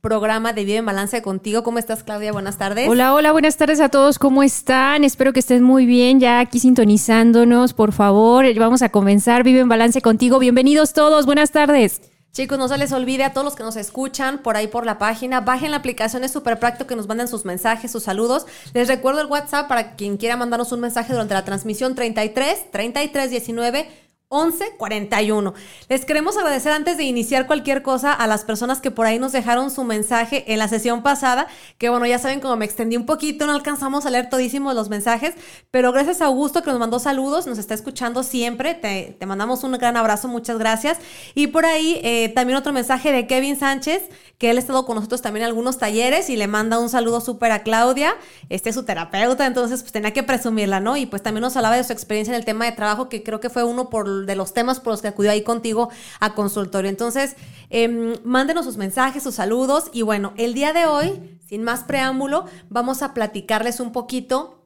programa de Vive en Balance contigo. ¿Cómo estás, Claudia? Buenas tardes. Hola, hola, buenas tardes a todos. ¿Cómo están? Espero que estén muy bien. Ya aquí sintonizándonos, por favor. Vamos a comenzar. Vive en Balance contigo. Bienvenidos todos. Buenas tardes. Chicos, no se les olvide a todos los que nos escuchan por ahí por la página, bajen la aplicación, es súper práctico que nos manden sus mensajes, sus saludos. Les recuerdo el WhatsApp para quien quiera mandarnos un mensaje durante la transmisión 33 33 19 1141. Les queremos agradecer antes de iniciar cualquier cosa a las personas que por ahí nos dejaron su mensaje en la sesión pasada, que bueno, ya saben como me extendí un poquito, no alcanzamos a leer todísimos los mensajes, pero gracias a Augusto que nos mandó saludos, nos está escuchando siempre, te, mandamos un gran abrazo, muchas gracias. Y por ahí eh, también otro mensaje de Kevin Sánchez, que él ha estado con nosotros también en algunos talleres y le manda un saludo súper a Claudia, este es su terapeuta, entonces pues tenía que presumirla, ¿no? Y pues también nos hablaba de su experiencia en el tema de trabajo, que creo que fue uno por de los temas por los que acudió ahí contigo a consultorio. Entonces, em, mándenos sus mensajes, sus saludos. Y bueno, el día de hoy, sin más preámbulo, vamos a platicarles un poquito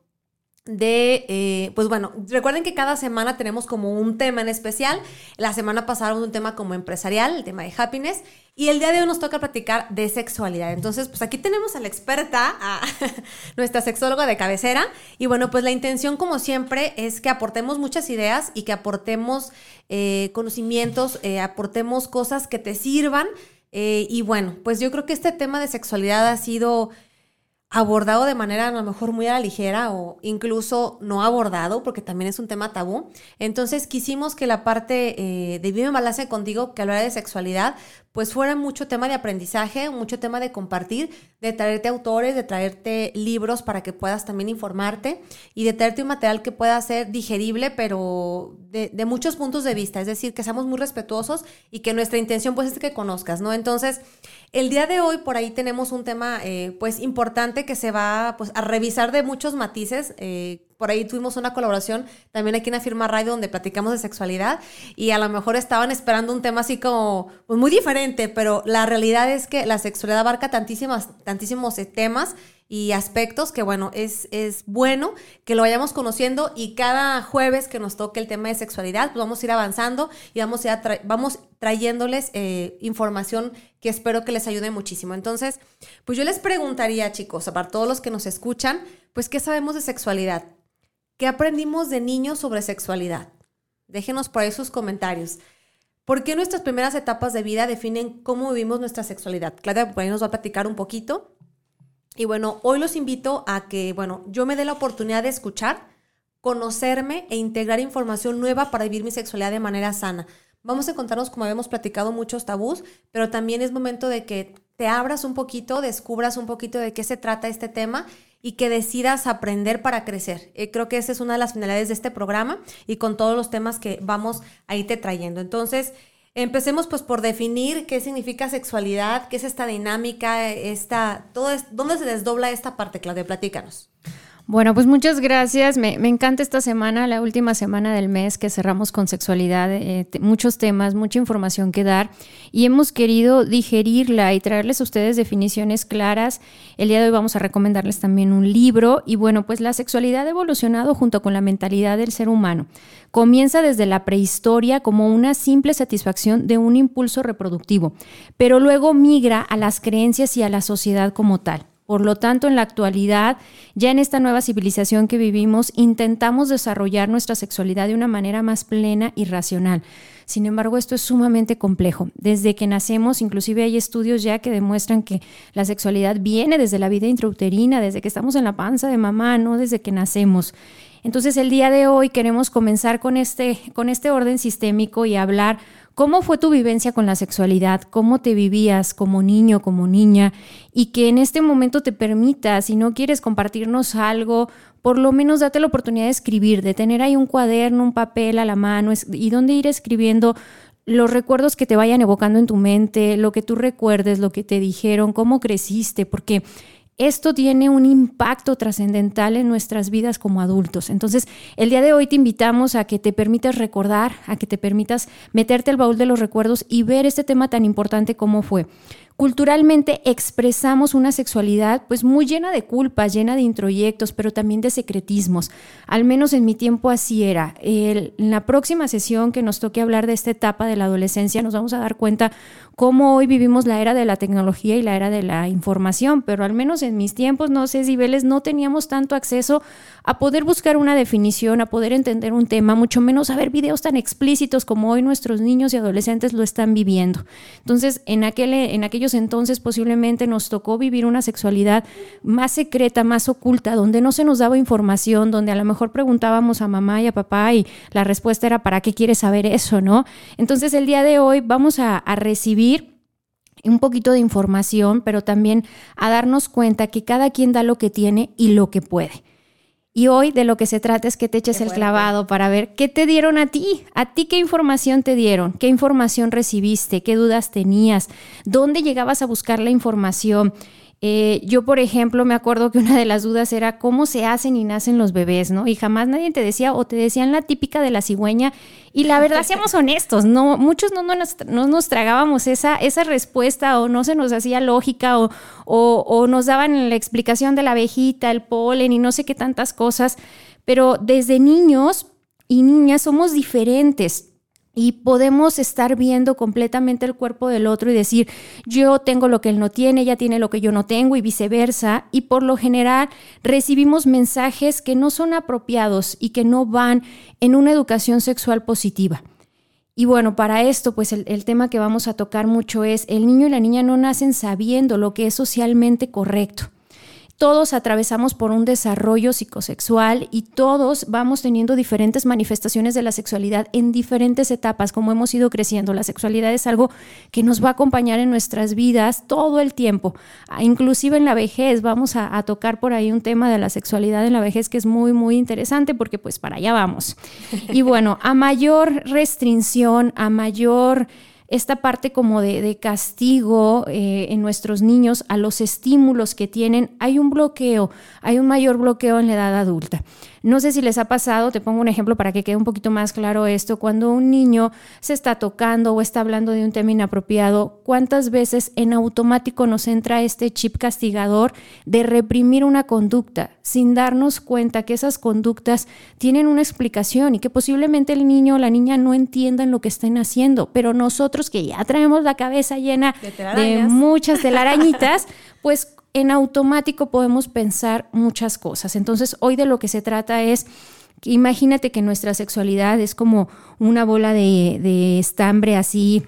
de, eh, pues bueno, recuerden que cada semana tenemos como un tema en especial. La semana pasada un tema como empresarial, el tema de happiness, y el día de hoy nos toca platicar de sexualidad. Entonces, pues aquí tenemos a la experta, a nuestra sexóloga de cabecera, y bueno, pues la intención como siempre es que aportemos muchas ideas y que aportemos eh, conocimientos, eh, aportemos cosas que te sirvan. y bueno, pues yo creo que este tema de sexualidad ha sido abordado de manera a lo mejor muy a la ligera o incluso no abordado, porque también es un tema tabú. Entonces quisimos que la parte eh, de Vive Balance contigo, que hablara de sexualidad, pues fuera mucho tema de aprendizaje, mucho tema de compartir, de traerte autores, de traerte libros para que puedas también informarte y de traerte un material que pueda ser digerible, pero de, muchos puntos de vista, es decir, que seamos muy respetuosos y que nuestra intención pues es que conozcas, ¿no? Entonces, el día de hoy por ahí tenemos un tema eh, pues importante que se va pues, a revisar de muchos matices. Eh, por ahí tuvimos una colaboración también aquí en la firma Radio donde platicamos de sexualidad y a lo mejor estaban esperando un tema así como pues, muy diferente, pero la realidad es que la sexualidad abarca tantísimas, tantísimos eh, temas y aspectos que, bueno, es, es bueno que lo vayamos conociendo y cada jueves que nos toque el tema de sexualidad, pues vamos a ir avanzando y vamos, a vamos trayéndoles eh, información que espero que les ayude muchísimo. Entonces, pues yo les preguntaría, chicos, para todos los que nos escuchan, pues, ¿qué sabemos de sexualidad? ¿Qué aprendimos de niños sobre sexualidad? Déjenos por ahí sus comentarios. ¿Por qué nuestras primeras etapas de vida definen cómo vivimos nuestra sexualidad? Claudia, por ahí nos va a platicar un poquito. Y bueno, hoy los invito a que, bueno, yo me dé la oportunidad de escuchar, conocerme e integrar información nueva para vivir mi sexualidad de manera sana. Vamos a encontrarnos, como habíamos platicado, muchos tabús, pero también es momento de que te abras un poquito, descubras un poquito de qué se trata este tema y que decidas aprender para crecer. Eh, creo que esa es una de las finalidades de este programa y con todos los temas que vamos a irte trayendo. Entonces, Empecemos pues por definir qué significa sexualidad, qué es esta dinámica, esta, todo es, dónde se desdobla esta parte, Claudia, platícanos. Bueno, pues muchas gracias. Me, encanta esta semana, la última semana del mes que cerramos con sexualidad, eh, muchos temas, mucha información que dar y hemos querido digerirla y traerles a ustedes definiciones claras. El día de hoy vamos a recomendarles también un libro y bueno, pues la sexualidad ha evolucionado junto con la mentalidad del ser humano. Comienza desde la prehistoria como una simple satisfacción de un impulso reproductivo, pero luego migra a las creencias y a la sociedad como tal. Por lo tanto, en la actualidad, ya en esta nueva civilización que vivimos, intentamos desarrollar nuestra sexualidad de una manera más plena y racional. Sin embargo, esto es sumamente complejo. Desde que nacemos, inclusive hay estudios ya que demuestran que la sexualidad viene desde la vida intrauterina, desde que estamos en la panza de mamá, no desde que nacemos. Entonces, el día de hoy queremos comenzar con este, con este orden sistémico y hablar ¿Cómo fue tu vivencia con la sexualidad? ¿Cómo te vivías como niño, como niña? Y que en este momento te permita, si no quieres compartirnos algo, por lo menos date la oportunidad de escribir, de tener ahí un cuaderno, un papel a la mano y donde ir escribiendo los recuerdos que te vayan evocando en tu mente, lo que tú recuerdes, lo que te dijeron, cómo creciste, porque esto tiene un impacto trascendental en nuestras vidas como adultos. Entonces, el día de hoy te invitamos a que te permitas recordar, a que te permitas meterte al baúl de los recuerdos y ver este tema tan importante como fue. Culturalmente expresamos una sexualidad pues muy llena de culpas, llena de introyectos, pero también de secretismos. Al menos en mi tiempo así era. en la próxima sesión que nos toque hablar de esta etapa de la adolescencia nos vamos a dar cuenta cómo hoy vivimos la era de la tecnología y la era de la información, pero al menos en mis tiempos, no sé, si Vélez, no teníamos tanto acceso a poder buscar una definición, a poder entender un tema, mucho menos a ver videos tan explícitos como hoy nuestros niños y adolescentes lo están viviendo. Entonces, en, aquel, en aquellos entonces posiblemente nos tocó vivir una sexualidad más secreta, más oculta, donde no se nos daba información, donde a lo mejor preguntábamos a mamá y a papá y la respuesta era, ¿para qué quieres saber eso? ¿No? Entonces, el día de hoy vamos a, a recibir un poquito de información, pero también a darnos cuenta que cada quien da lo que tiene y lo que puede. Y hoy de lo que se trata es que te eches el clavado para ver qué te dieron a ti, a ti qué información te dieron, qué información recibiste, qué dudas tenías, dónde llegabas a buscar la información. Eh, yo, por ejemplo, me acuerdo que una de las dudas era cómo se hacen y nacen los bebés, ¿no? Y jamás nadie te decía o te decían la típica de la cigüeña. Y la verdad, seamos honestos, no, muchos no, nos, no nos tragábamos esa, esa respuesta o no se nos hacía lógica o, o, o nos daban la explicación de la abejita, el polen y no sé qué tantas cosas. Pero desde niños y niñas somos diferentes y podemos estar viendo completamente el cuerpo del otro y decir, yo tengo lo que él no tiene, ella tiene lo que yo no tengo y viceversa. Y por lo general recibimos mensajes que no son apropiados y que no van en una educación sexual positiva. Y bueno, para esto, pues el, el, tema que vamos a tocar mucho es, el niño y la niña no nacen sabiendo lo que es socialmente correcto todos atravesamos por un desarrollo psicosexual y todos vamos teniendo diferentes manifestaciones de la sexualidad en diferentes etapas, como hemos ido creciendo. La sexualidad es algo que nos va a acompañar en nuestras vidas todo el tiempo, ah, inclusive en la vejez. Vamos a, a tocar por ahí un tema de la sexualidad en la vejez que es muy, muy interesante porque pues para allá vamos. Y bueno, a mayor restricción, a mayor esta parte como de, castigo eh, en nuestros niños a los estímulos que tienen, hay un bloqueo, hay un mayor bloqueo en la edad adulta. No sé si les ha pasado, te pongo un ejemplo para que quede un poquito más claro esto, cuando un niño se está tocando o está hablando de un tema inapropiado, ¿cuántas veces en automático nos entra este chip castigador de reprimir una conducta sin darnos cuenta que esas conductas tienen una explicación y que posiblemente el niño o la niña no entiendan lo que estén haciendo, pero nosotros que ya traemos la cabeza llena de, de muchas telarañitas, pues en automático podemos pensar muchas cosas. Entonces, hoy de lo que se trata es imagínate que nuestra sexualidad es como una bola de, de estambre así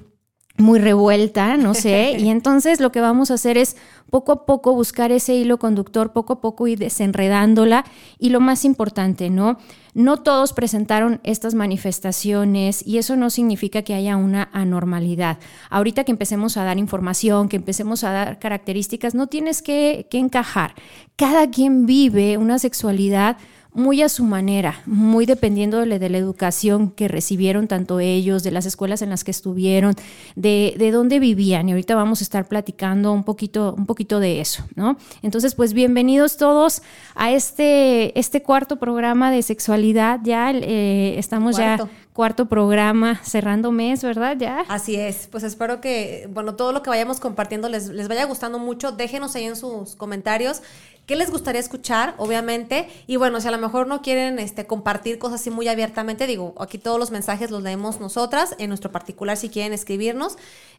muy revuelta, no sé, y entonces lo que vamos a hacer es poco a poco buscar ese hilo conductor, poco a poco ir desenredándola y lo más importante, ¿no? No todos presentaron estas manifestaciones y eso no significa que haya una anormalidad. Ahorita que empecemos a dar información, que empecemos a dar características, no tienes que, que encajar. Cada quien vive una sexualidad muy a su manera, muy dependiendo de la, educación que recibieron tanto ellos, de las escuelas en las que estuvieron, de, de, dónde vivían. Y ahorita vamos a estar platicando un poquito, un poquito de eso, ¿no? Entonces, pues bienvenidos todos a este, este cuarto programa de sexualidad. Ya eh, estamos ya cuarto programa, cerrando mes, ¿verdad? Ya. Así es. Pues espero que, bueno, todo lo que vayamos compartiendo les, les vaya gustando mucho. Déjenos ahí en sus comentarios qué les gustaría escuchar, obviamente. Y bueno, si a lo mejor no quieren este, compartir cosas así muy abiertamente, digo, aquí todos los mensajes los leemos nosotras, en nuestro particular si quieren escribirnos.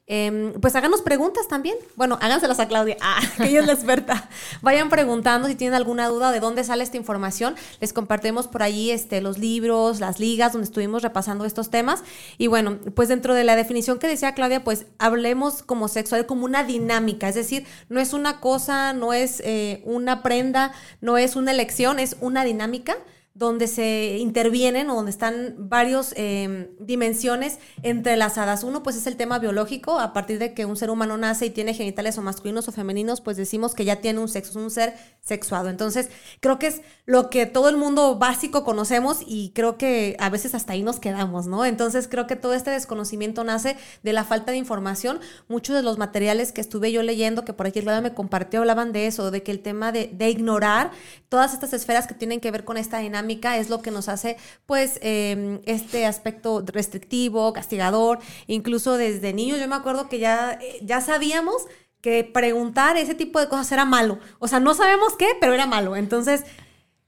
Em, pues háganos preguntas también. Bueno, háganselas a Claudia, ah, que ella es la experta. Vayan preguntando si tienen alguna duda de dónde sale esta información. Les compartimos por ahí este, los libros, las ligas donde estuvimos repasando estos temas. Y bueno, pues dentro de la definición que decía Claudia, pues hablemos como sexual como una dinámica. Es decir, no es una cosa, no es eh, una prenda, no es una elección, es una dinámica donde se intervienen o donde están varias em, dimensiones entrelazadas. Uno, pues es el tema biológico, a partir de que un ser humano nace y tiene genitales o masculinos o femeninos, pues decimos que ya tiene un sexo, es un ser sexuado. Entonces, creo que es lo que todo el mundo básico conocemos y creo que a veces hasta ahí nos quedamos, ¿no? Entonces, creo que todo este desconocimiento nace de la falta de información. Muchos de los materiales que estuve yo leyendo, que por aquí el me compartió, hablaban de eso, de que el tema de, de ignorar todas estas esferas que tienen que ver con esta dinámica es lo que nos hace, pues, em, este aspecto restrictivo, castigador, incluso desde niños. Yo me acuerdo que ya, ya sabíamos que preguntar ese tipo de cosas era malo. O sea, no sabemos qué, pero era malo. Entonces,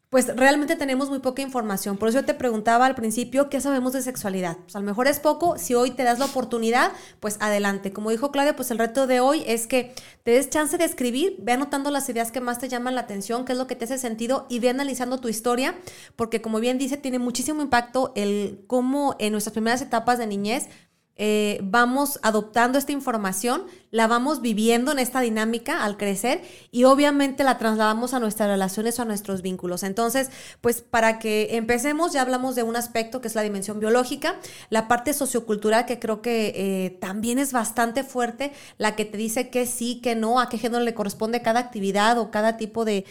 pues realmente tenemos muy poca información. Por eso yo te preguntaba al principio, ¿qué sabemos de sexualidad? Pues a lo mejor es poco, si hoy te das la oportunidad, pues adelante. Como dijo Claudia, pues el reto de hoy es que te des chance de escribir, ve anotando las ideas que más te llaman la atención, qué es lo que te hace sentido y ve analizando tu historia, porque como bien dice, tiene muchísimo impacto el cómo en nuestras primeras etapas de niñez eh, vamos adoptando esta información, la vamos viviendo en esta dinámica al crecer y obviamente la trasladamos a nuestras relaciones o a nuestros vínculos. Entonces, pues para que empecemos, ya hablamos de un aspecto que es la dimensión biológica, la parte sociocultural que creo que eh, también es bastante fuerte, la que te dice que sí, que no, a qué género le corresponde cada actividad o cada tipo de,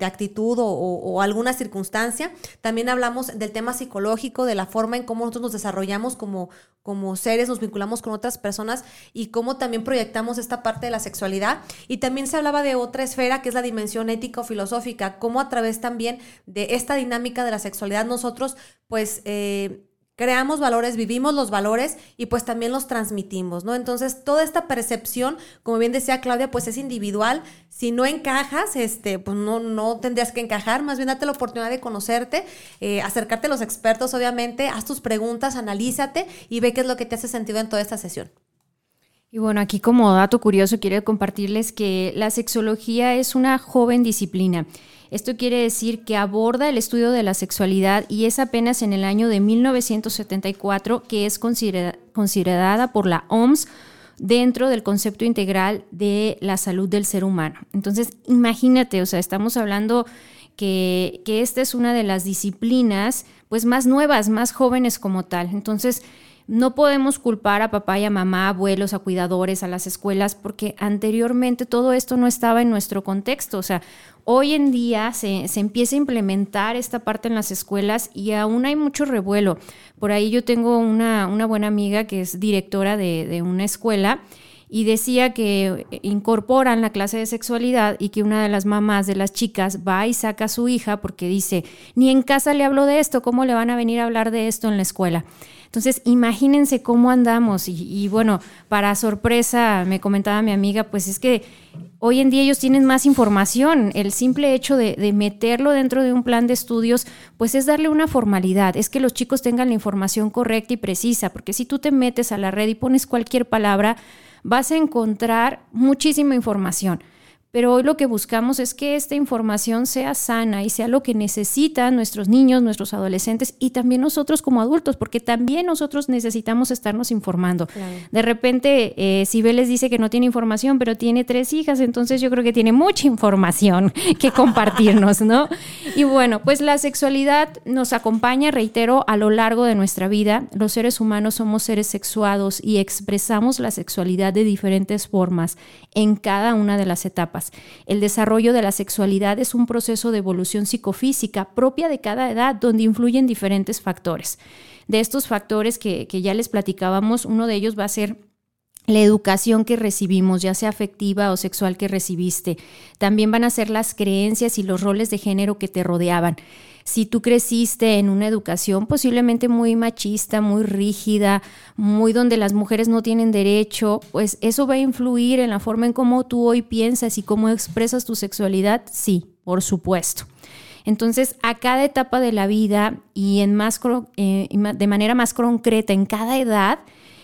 actitud o, alguna circunstancia. También hablamos del tema psicológico, de la forma en cómo nosotros nos desarrollamos como, como seres, nos vinculamos con otras personas y cómo también proyectamos esta parte de la sexualidad. Y también se hablaba de otra esfera que es la dimensión ética filosófica, cómo a través también de esta dinámica de la sexualidad nosotros pues eh, creamos valores, vivimos los valores y pues también los transmitimos, ¿no? Entonces, toda esta percepción, como bien decía Claudia, pues es individual. Si no encajas, este, pues no, no tendrías que encajar, más bien date la oportunidad de conocerte, eh, acercarte a los expertos, obviamente, haz tus preguntas, analízate y ve qué es lo que te hace sentido en toda esta sesión. Y bueno, aquí como dato curioso quiero compartirles que la sexología es una joven disciplina. Esto quiere decir que aborda el estudio de la sexualidad y es apenas en el año de 1974 que es considerada por la OMS dentro del concepto integral de la salud del ser humano. Entonces, imagínate, o sea, estamos hablando que, que esta es una de las disciplinas pues más nuevas, más jóvenes como tal. Entonces, no podemos culpar a papá y a mamá, abuelos, a cuidadores, a las escuelas, porque anteriormente todo esto no estaba en nuestro contexto. O sea, hoy en día se, empieza a implementar esta parte en las escuelas y aún hay mucho revuelo. Por ahí yo tengo una, buena amiga que es directora de, de una escuela y decía que incorporan la clase de sexualidad y que una de las mamás de las chicas va y saca a su hija porque dice, ni en casa le hablo de esto, ¿cómo le van a venir a hablar de esto en la escuela? Entonces, imagínense cómo andamos. Y, bueno, para sorpresa, me comentaba mi amiga, pues es que hoy en día ellos tienen más información. El simple hecho de, de, meterlo dentro de un plan de estudios, pues es darle una formalidad, es que los chicos tengan la información correcta y precisa, porque si tú te metes a la red y pones cualquier palabra, vas a encontrar muchísima información. Pero hoy lo que buscamos es que esta información sea sana y sea lo que necesitan nuestros niños, nuestros adolescentes y también nosotros como adultos, porque también nosotros necesitamos estarnos informando. De repente, eh, Sibel les dice que no tiene información, pero tiene tres hijas, entonces yo creo que tiene mucha información que compartirnos, ¿no? Y bueno, pues la sexualidad nos acompaña, reitero, a lo largo de nuestra vida. Los seres humanos somos seres sexuados y expresamos la sexualidad de diferentes formas en cada una de las etapas el desarrollo de la sexualidad es un proceso de evolución psicofísica propia de cada edad donde influyen diferentes factores. De estos factores que, ya les platicábamos, uno de ellos va a ser la educación que recibimos, ya sea afectiva o sexual que recibiste. También van a ser las creencias y los roles de género que te rodeaban si tú creciste en una educación posiblemente muy machista, muy rígida, muy donde las mujeres no tienen derecho, pues eso va a influir en la forma en cómo tú hoy piensas y cómo expresas tu sexualidad, sí, por supuesto. Entonces, a cada etapa de la vida y en más, eh, de manera más concreta, en cada edad,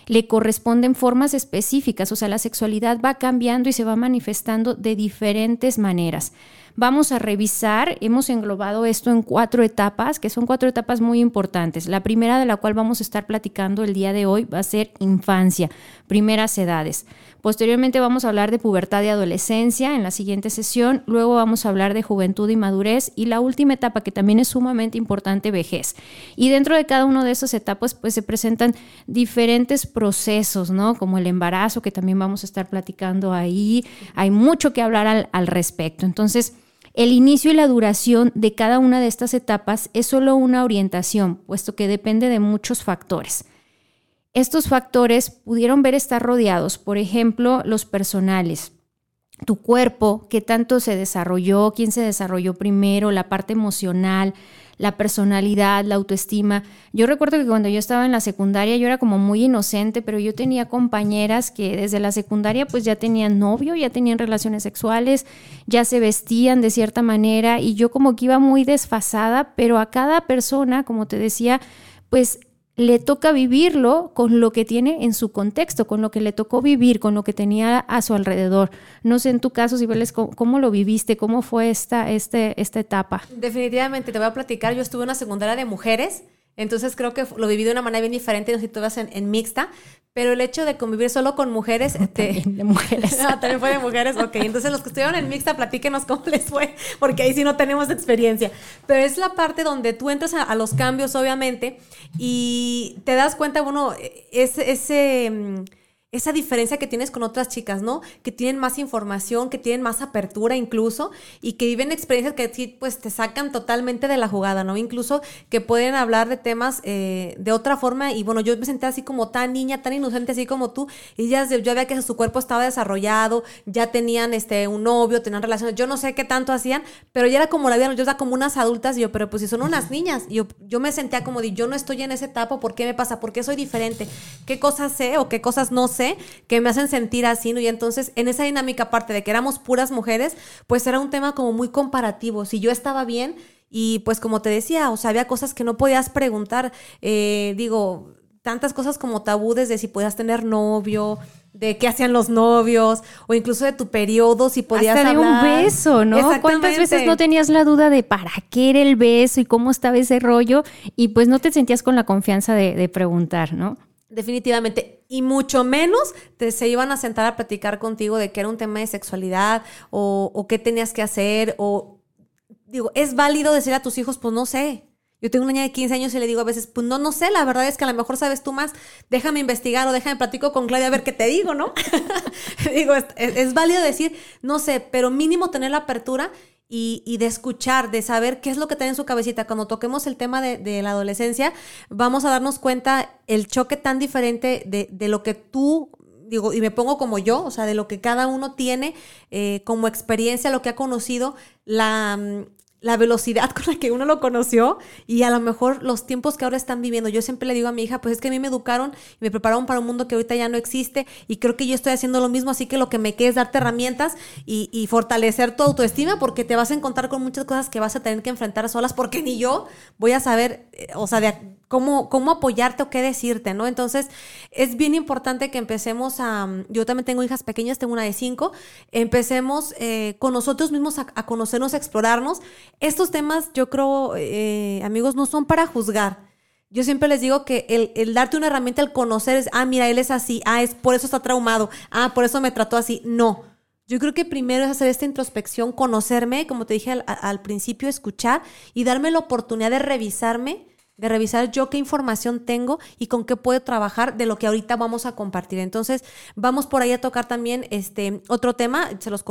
le corresponden formas específicas, o sea, la sexualidad va cambiando y se va manifestando de diferentes maneras. Vamos a revisar, hemos englobado esto en cuatro etapas, que son cuatro etapas muy importantes. La primera de la cual vamos a estar platicando el día de hoy va a ser infancia, primeras edades. Posteriormente vamos a hablar de pubertad y adolescencia en la siguiente sesión, luego vamos a hablar de juventud y madurez y la última etapa que también es sumamente importante, vejez. Y dentro de cada una de esas etapas pues se presentan diferentes procesos, ¿no? Como el embarazo que también vamos a estar platicando ahí. Hay mucho que hablar al, al respecto. Entonces, el inicio y la duración de cada una de estas etapas es solo una orientación, puesto que depende de muchos factores. Estos factores pudieron ver estar rodeados, por ejemplo, los personales, tu cuerpo, qué tanto se desarrolló, quién se desarrolló primero, la parte emocional, la personalidad, la autoestima. Yo recuerdo que cuando yo estaba en la secundaria yo era como muy inocente, pero yo tenía compañeras que desde la secundaria pues ya tenían novio, ya tenían relaciones sexuales, ya se vestían de cierta manera y yo como que iba muy desfasada, pero a cada persona, como te decía, pues le toca vivirlo con lo que tiene en su contexto, con lo que le tocó vivir, con lo que tenía a su alrededor. No sé en tu caso, si ¿cómo, cómo lo viviste? ¿Cómo fue esta, este, esta etapa? Definitivamente, te voy a platicar. Yo estuve en una secundaria de mujeres entonces creo que lo viví de una manera bien diferente, no sé si tú vas en, mixta, pero el hecho de convivir solo con mujeres... También de mujeres. ah, también fue de mujeres, ok. Entonces los que estuvieron en mixta, platíquenos cómo les fue, porque ahí sí no tenemos experiencia. Pero es la parte donde tú entras a, los cambios, obviamente, y te das cuenta, bueno, es, ese... Esa diferencia que tienes con otras chicas, ¿no? Que tienen más información, que tienen más apertura incluso y que viven experiencias que sí, pues te sacan totalmente de la jugada, ¿no? Incluso que pueden hablar de temas eh, de otra forma y bueno, yo me senté así como tan niña, tan inocente así como tú y ya yo veía que su cuerpo estaba desarrollado, ya tenían este un novio, tenían relaciones, yo no sé qué tanto hacían, pero ya era como la vida, yo era como unas adultas y yo, pero pues si son unas niñas, yo, yo me sentía como de yo no estoy en esa etapa, ¿por qué me pasa? ¿Por qué soy diferente? ¿Qué cosas sé o qué cosas no sé? Que me hacen sentir así, ¿no? Y entonces en esa dinámica, aparte de que éramos puras mujeres, pues era un tema como muy comparativo. Si yo estaba bien y pues como te decía, o sea, había cosas que no podías preguntar, eh, digo, tantas cosas como tabú desde si podías tener novio, de qué hacían los novios, o incluso de tu periodo, si podías Hasta de un beso, ¿no? ¿Cuántas veces no tenías la duda de para qué era el beso y cómo estaba ese rollo? Y pues no te sentías con la confianza de, de preguntar, ¿no? Definitivamente. Y mucho menos te, se iban a sentar a platicar contigo de que era un tema de sexualidad o, o qué tenías que hacer. O digo, es válido decir a tus hijos, pues no sé. Yo tengo una niña de 15 años y le digo a veces, pues no, no sé, la verdad es que a lo mejor sabes tú más, déjame investigar o déjame platico con Claudia a ver qué te digo, ¿no? digo, es, es, válido decir, no sé, pero mínimo tener la apertura y, de escuchar, de saber qué es lo que tiene en su cabecita. Cuando toquemos el tema de, la adolescencia, vamos a darnos cuenta el choque tan diferente de, lo que tú, digo, y me pongo como yo, o sea, de lo que cada uno tiene eh, como experiencia, lo que ha conocido, la, la velocidad con la que uno lo conoció y a lo mejor los tiempos que ahora están viviendo. Yo siempre le digo a mi hija, pues es que a mí me educaron y me prepararon para un mundo que ahorita ya no existe y creo que yo estoy haciendo lo mismo, así que lo que me queda es darte herramientas y, fortalecer tu autoestima porque te vas a encontrar con muchas cosas que vas a tener que enfrentar solas porque ni yo voy a saber, eh, o sea, de, cómo, cómo apoyarte o qué decirte, ¿no? Entonces, es bien importante que empecemos a, yo también tengo hijas pequeñas, tengo una de cinco, empecemos eh, con nosotros mismos a, conocernos, a explorarnos. Estos temas, yo creo, eh, amigos, no son para juzgar. Yo siempre les digo que el, darte una herramienta, el conocer es, ah, mira, él es así, ah, es por eso está traumado, ah, por eso me trató así. No. Yo creo que primero es hacer esta introspección, conocerme, como te dije al, al principio, escuchar y darme la oportunidad de revisarme de revisar yo qué información tengo y con qué puedo trabajar de lo que ahorita vamos a compartir. Entonces, vamos por ahí a tocar también este otro tema, se los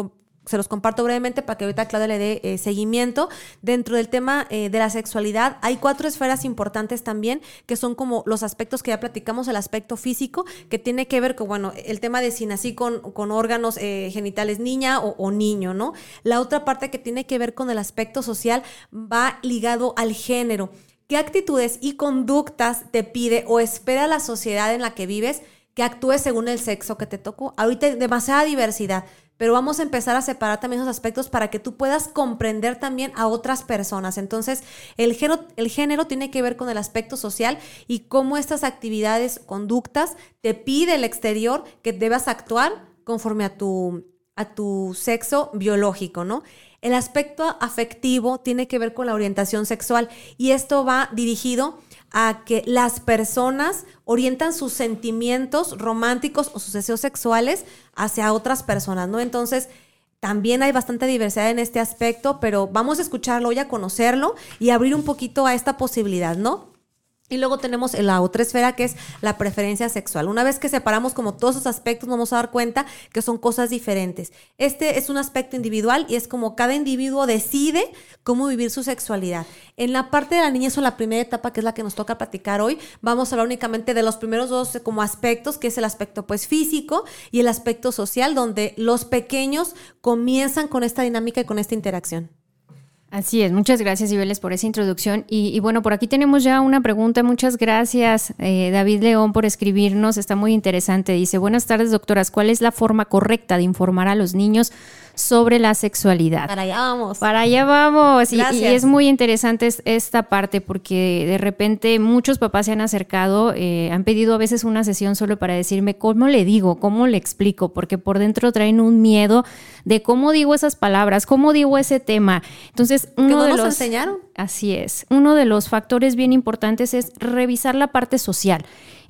se los comparto brevemente para que ahorita Claudia le dé eh, seguimiento. Dentro del tema eh, de la sexualidad hay cuatro esferas importantes también, que son como los aspectos que ya platicamos, el aspecto físico, que tiene que ver con, bueno, el tema de si nací con, con órganos eh, genitales niña o, o, niño, ¿no? La otra parte que tiene que ver con el aspecto social va ligado al género. ¿Qué actitudes y conductas te pide o espera la sociedad en la que vives que actúes según el sexo que te tocó? Ahorita hay demasiada diversidad, pero vamos a empezar a separar también esos aspectos para que tú puedas comprender también a otras personas. Entonces, el género, el género tiene que ver con el aspecto social y cómo estas actividades, conductas, te pide el exterior que debas actuar conforme a tu, a tu sexo biológico, ¿no? El aspecto afectivo tiene que ver con la orientación sexual y esto va dirigido a que las personas orientan sus sentimientos románticos o sus deseos sexuales hacia otras personas, ¿no? Entonces, también hay bastante diversidad en este aspecto, pero vamos a escucharlo y a conocerlo y abrir un poquito a esta posibilidad, ¿no? Y luego tenemos la otra esfera que es la preferencia sexual. Una vez que separamos como todos esos aspectos, nos vamos a dar cuenta que son cosas diferentes. Este es un aspecto individual y es como cada individuo decide cómo vivir su sexualidad. En la parte de la niñez o la primera etapa, que es la que nos toca platicar hoy, vamos a hablar únicamente de los primeros dos como aspectos, que es el aspecto pues físico y el aspecto social, donde los pequeños comienzan con esta dinámica y con esta interacción. Así es, muchas gracias Ibeles por esa introducción. Y, bueno, por aquí tenemos ya una pregunta. Muchas gracias eh, David León por escribirnos, está muy interesante. Dice, buenas tardes doctoras, ¿cuál es la forma correcta de informar a los niños sobre la sexualidad. Para allá vamos. Para allá vamos. Y, es muy interesante esta parte porque de repente muchos papás se han acercado, eh, han pedido a veces una sesión solo para decirme cómo le digo, cómo le explico, porque por dentro traen un miedo de cómo digo esas palabras, cómo digo ese tema. Entonces, uno de los enseñaron. Así es. Uno de los factores bien importantes es revisar la parte social.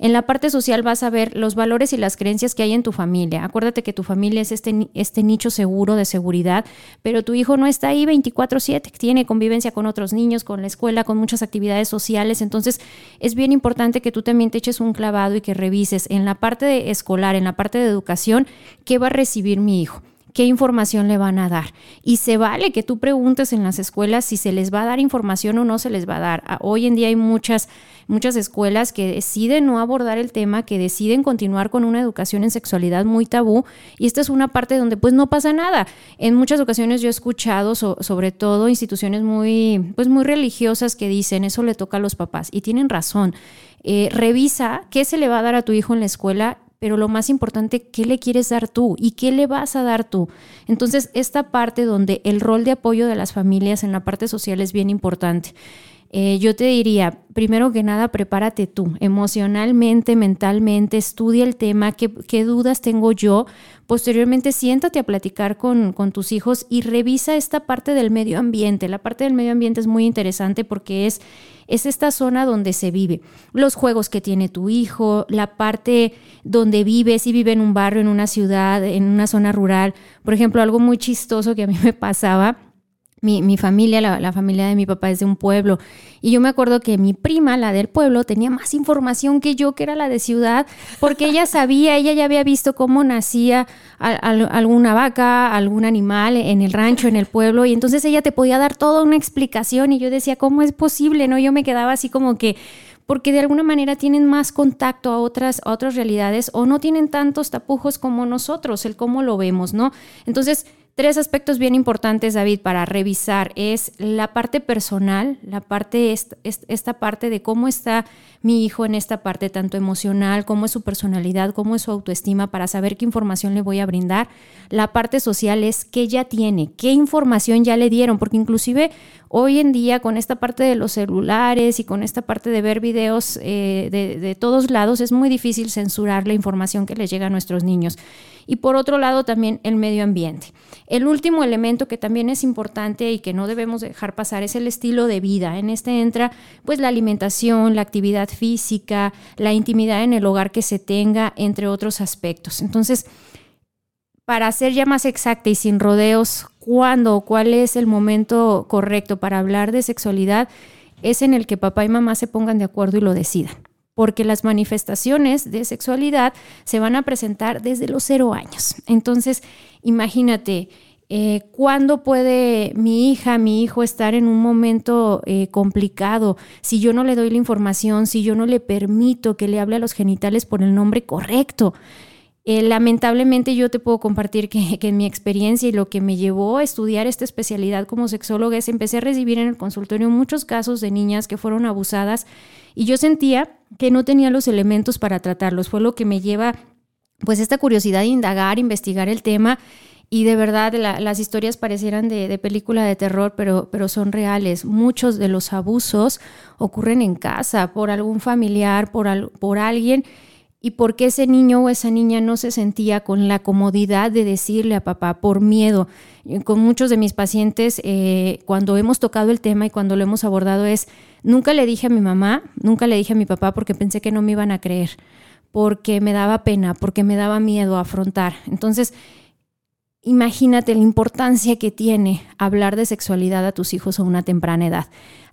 En la parte social vas a ver los valores y las creencias que hay en tu familia. Acuérdate que tu familia es este, este nicho seguro de seguridad, pero tu hijo no está ahí 24/7, tiene convivencia con otros niños, con la escuela, con muchas actividades sociales. Entonces es bien importante que tú también te eches un clavado y que revises en la parte de escolar, en la parte de educación, qué va a recibir mi hijo qué información le van a dar. Y se vale que tú preguntes en las escuelas si se les va a dar información o no se les va a dar. Ah, hoy en día hay muchas, muchas escuelas que deciden no abordar el tema, que deciden continuar con una educación en sexualidad muy tabú. Y esta es una parte donde pues no pasa nada. En muchas ocasiones yo he escuchado, sobre todo instituciones muy, pues muy religiosas que dicen eso le toca a los papás. Y tienen razón. Eh, revisa qué se le va a dar a tu hijo en la escuela pero lo más importante, ¿qué le quieres dar tú y qué le vas a dar tú? Entonces, esta parte donde el rol de apoyo de las familias en la parte social es bien importante. Eh, yo te diría, primero que nada, prepárate tú, emocionalmente, mentalmente, estudia el tema, qué, qué dudas tengo yo. Posteriormente, siéntate a platicar con, con, tus hijos y revisa esta parte del medio ambiente. La parte del medio ambiente es muy interesante porque es es esta zona donde se vive. Los juegos que tiene tu hijo, la parte donde vive, si vive en un barrio, en una ciudad, en una zona rural. Por ejemplo, algo muy chistoso que a mí me pasaba mi, familia, la, familia de mi papá es de un pueblo. Y yo me acuerdo que mi prima, la del pueblo, tenía más información que yo, que era la de ciudad, porque ella sabía, ella ya había visto cómo nacía alguna vaca, algún animal en el rancho, en el pueblo. Y entonces ella te podía dar toda una explicación. Y yo decía, ¿cómo es posible? ¿No? Yo me quedaba así como que porque de alguna manera tienen más contacto a otras, a otras realidades o no tienen tantos tapujos como nosotros, el cómo lo vemos, ¿no? Entonces, Tres aspectos bien importantes, David, para revisar es la parte personal, la parte esta, parte de cómo está mi hijo en esta parte tanto emocional, cómo es su personalidad, cómo es su autoestima, para saber qué información le voy a brindar. La parte social es qué ya tiene, qué información ya le dieron, porque inclusive hoy en día con esta parte de los celulares y con esta parte de ver videos eh, de, de todos lados, es muy difícil censurar la información que les llega a nuestros niños y por otro lado también el medio ambiente. El último elemento que también es importante y que no debemos dejar pasar es el estilo de vida. En este entra pues la alimentación, la actividad física, la intimidad en el hogar que se tenga, entre otros aspectos. Entonces, para ser ya más exacta y sin rodeos, ¿cuándo o cuál es el momento correcto para hablar de sexualidad? Es en el que papá y mamá se pongan de acuerdo y lo decidan porque las manifestaciones de sexualidad se van a presentar desde los cero años. Entonces, imagínate, eh, ¿cuándo puede mi hija, mi hijo estar en un momento eh, complicado si yo no le doy la información, si yo no le permito que le hable a los genitales por el nombre correcto? Eh, lamentablemente yo te puedo compartir que, que, en mi experiencia y lo que me llevó a estudiar esta especialidad como sexóloga es empecé a recibir en el consultorio muchos casos de niñas que fueron abusadas y yo sentía que no tenía los elementos para tratarlos. Fue lo que me lleva pues esta curiosidad de indagar, investigar el tema y de verdad las historias parecieran de, película de terror, pero, pero son reales. Muchos de los abusos ocurren en casa por algún familiar, por, por alguien y por qué ese niño o esa niña no se sentía con la comodidad de decirle a papá por miedo. Con muchos de mis pacientes, eh, cuando hemos tocado el tema y cuando lo hemos abordado es, nunca le dije a mi mamá, nunca le dije a mi papá porque pensé que no me iban a creer, porque me daba pena, porque me daba miedo afrontar. Entonces, imagínate la importancia que tiene hablar de sexualidad a tus hijos a una temprana edad.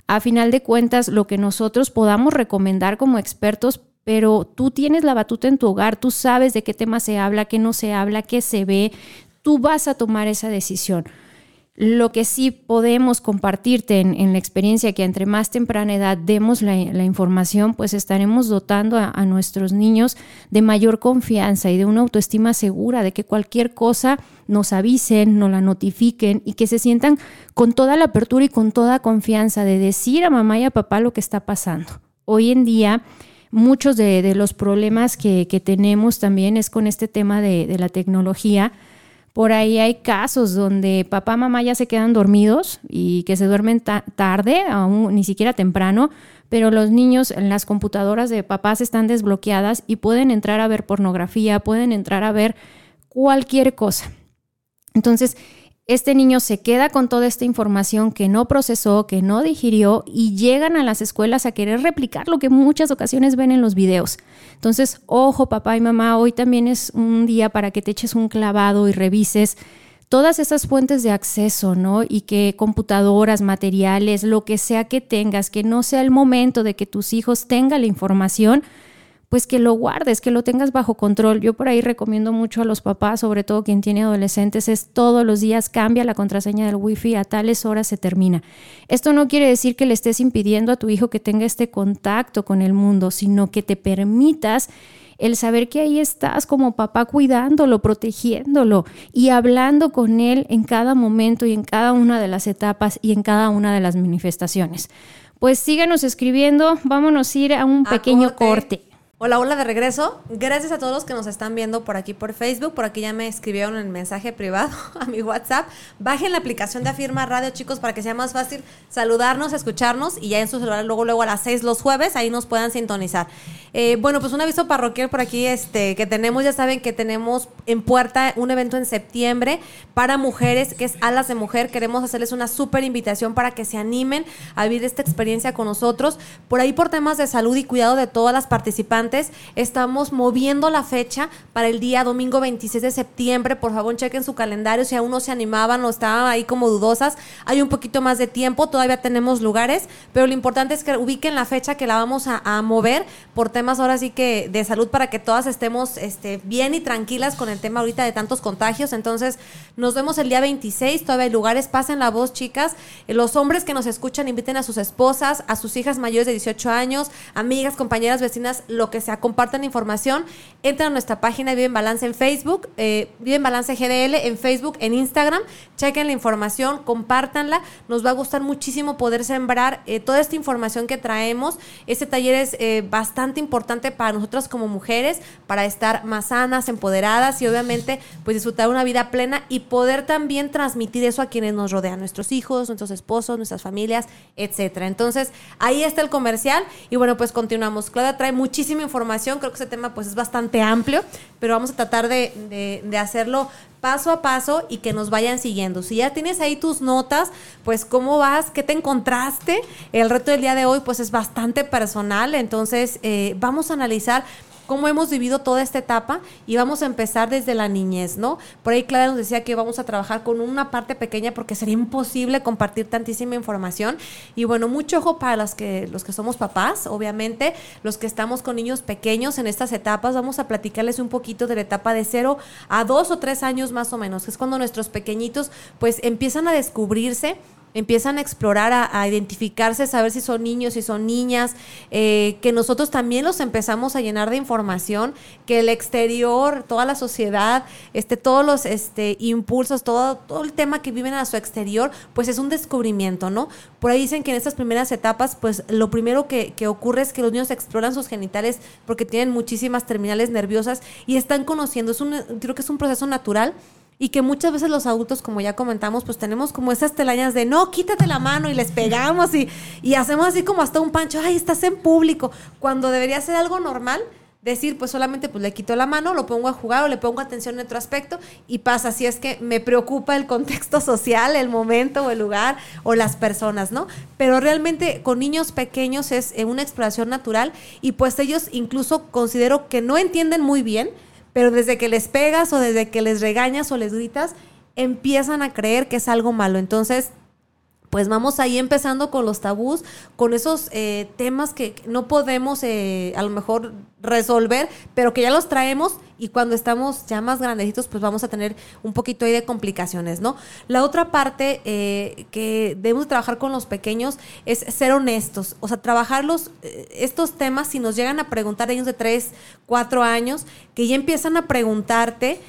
A final de cuentas, lo que nosotros podamos recomendar como expertos pero tú tienes la batuta en tu hogar, tú sabes de qué tema se habla, qué no se habla, qué se ve, tú vas a tomar esa decisión. Lo que sí podemos compartirte en, la experiencia que entre más temprana edad demos la, información, pues estaremos dotando a, a, nuestros niños de mayor confianza y de una autoestima segura de que cualquier cosa nos avisen, nos la notifiquen y que se sientan con toda la apertura y con toda confianza de decir a mamá y a papá lo que está pasando. Hoy en día muchos de, los problemas que, tenemos también es con este tema de, la tecnología. Por ahí hay casos donde papá, mamá ya se quedan dormidos y que se duermen tarde, aún ni siquiera temprano, pero los niños en las computadoras de papás están desbloqueadas y pueden entrar a ver pornografía, pueden entrar a ver cualquier cosa. Entonces, este niño se queda con toda esta información que no procesó, que no digirió y llegan a las escuelas a querer replicar lo que muchas ocasiones ven en los videos. Entonces, ojo papá y mamá, hoy también es un día para que te eches un clavado y revises todas esas fuentes de acceso, ¿no? Y que computadoras, materiales, lo que sea que tengas, que no sea el momento de que tus hijos tengan la información, pues que lo guardes, que lo tengas bajo control. Yo por ahí recomiendo mucho a los papás, sobre todo quien tiene adolescentes, es todos los días cambia la contraseña del wifi, a tales horas se termina. Esto no quiere decir que le estés impidiendo a tu hijo que tenga este contacto con el mundo, sino que te permitas el saber que ahí estás como papá cuidándolo, protegiéndolo y hablando con él en cada momento y en cada una de las etapas y en cada una de las manifestaciones. Pues síganos escribiendo, vámonos a ir a un pequeño corte. Hola, hola de regreso. Gracias a todos los que nos están viendo por aquí por Facebook. Por aquí ya me escribieron el mensaje privado a mi WhatsApp. Bajen la aplicación de Afirma Radio, chicos, para que sea más fácil saludarnos, escucharnos y ya en su celular luego, luego a las 6 los jueves, ahí nos puedan sintonizar. Eh, bueno, pues un aviso parroquial por aquí este, que tenemos, ya saben que tenemos en puerta un evento en septiembre para mujeres, que es Alas de Mujer. Queremos hacerles una súper invitación para que se animen a vivir esta experiencia con nosotros. Por ahí por temas de salud y cuidado de todas las participantes estamos moviendo la fecha para el día domingo 26 de septiembre. Por favor, chequen su calendario si aún no se animaban o estaban ahí como dudosas. Hay un poquito más de tiempo, todavía tenemos lugares, pero lo importante es que ubiquen la fecha que la vamos a, mover por temas ahora sí que de salud para que todas estemos este, bien y tranquilas con el tema ahorita de tantos contagios. Entonces, nos vemos el día 26, todavía hay lugares, pasen la voz, chicas. Eh, los hombres que nos escuchan, inviten a sus esposas, a sus hijas mayores de 18 años, amigas, compañeras, vecinas, lo que sea, compartan información, entren a nuestra página Vive en Balance en Facebook, eh, Vive en Balance GDL en Facebook, en Instagram, chequen la información, compártanla, nos va a gustar muchísimo poder sembrar eh, toda esta información que traemos. Este taller es eh, bastante importante para nosotras como mujeres, para estar más sanas, empoderadas y obviamente pues disfrutar una vida plena y poder también transmitir eso a quienes nos rodean, nuestros hijos, nuestros esposos, nuestras familias, etcétera. Entonces, ahí está el comercial y bueno, pues continuamos. Claudia trae muchísima información Creo que ese tema pues es bastante amplio, pero vamos a tratar de, de, hacerlo paso a paso y que nos vayan siguiendo. Si ya tienes ahí tus notas, pues cómo vas, qué te encontraste. El reto del día de hoy pues es bastante personal, entonces eh, vamos a analizar cómo hemos vivido toda esta etapa y vamos a empezar desde la niñez, ¿no? Por ahí Clara nos decía que vamos a trabajar con una parte pequeña porque sería imposible compartir tantísima información. Y bueno, mucho ojo para los que, los que somos papás, obviamente, los que estamos con niños pequeños en estas etapas, vamos a platicarles un poquito de la etapa de cero a dos o tres años más o menos, que es cuando nuestros pequeñitos pues empiezan a descubrirse empiezan a explorar, a, identificarse, saber si son niños, si son niñas, eh, que nosotros también los empezamos a llenar de información, que el exterior, toda la sociedad, este, todos los este, impulsos, todo, todo el tema que viven a su exterior, pues es un descubrimiento, ¿no? Por ahí dicen que en estas primeras etapas, pues lo primero que, que ocurre es que los niños exploran sus genitales porque tienen muchísimas terminales nerviosas y están conociendo, es un, creo que es un proceso natural y que muchas veces los adultos, como ya comentamos, pues tenemos como esas telarañas de no, quítate la mano y les pegamos y, y hacemos así como hasta un pancho, ay, estás en público, cuando debería ser algo normal decir, pues solamente pues le quito la mano, lo pongo a jugar o le pongo atención en otro aspecto y pasa si es que me preocupa el contexto social, el momento o el lugar o las personas, ¿no? Pero realmente con niños pequeños es eh, una exploración natural y pues ellos incluso considero que no entienden muy bien, pero desde que les pegas o desde que les regañas o les gritas, empiezan a creer que es algo malo. Entonces, pues vamos ahí empezando con los tabús, con esos eh, temas que no podemos eh, a lo mejor resolver, pero que ya los traemos y cuando estamos ya más grandecitos, pues vamos a tener un poquito ahí de complicaciones, ¿no? La otra parte eh, que debemos trabajar con los pequeños es ser honestos, o sea, trabajar los, estos temas si nos llegan a preguntar ellos de 3, 4 años, que ya empiezan a preguntarte,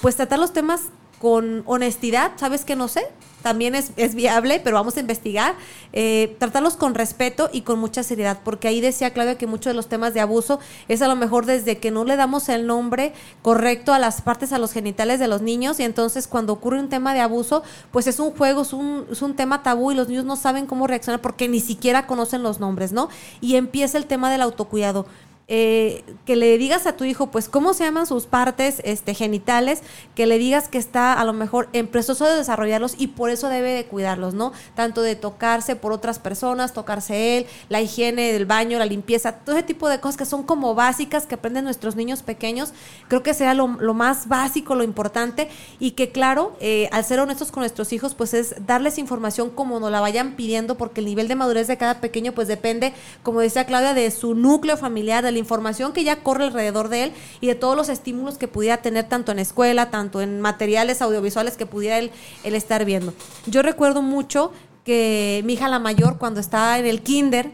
pues tratar los temas con honestidad, ¿sabes que no sé? También es, viable, pero vamos a investigar. Eh, tratarlos con respeto y con mucha seriedad, porque ahí decía Claudia que muchos de los temas de abuso es a lo mejor desde que no le damos el nombre correcto a las partes, a los genitales de los niños, y entonces cuando ocurre un tema de abuso, pues es un juego, es un, es un tema tabú y los niños no saben cómo reaccionar porque ni siquiera conocen los nombres, ¿no? Y empieza el tema del autocuidado eh, que le digas a tu hijo, pues, cómo se llaman sus partes este, genitales, que le digas que está a lo mejor en proceso de desarrollarlos y por eso debe de cuidarlos, ¿no? Tanto de tocarse por otras personas, tocarse él, la higiene del baño, la limpieza, todo ese tipo de cosas que son como básicas que aprenden nuestros niños pequeños, creo que sea lo, más básico, lo importante y que claro, eh, al ser honestos con nuestros hijos, pues es darles información como nos la vayan pidiendo, porque el nivel de madurez de cada pequeño, pues depende, como decía Claudia, de su núcleo familiar, del información que ya corre alrededor de él y de todos los estímulos que pudiera tener tanto en escuela, tanto en materiales audiovisuales que pudiera él, estar viendo. Yo recuerdo mucho que mi hija la mayor, cuando estaba en el kinder,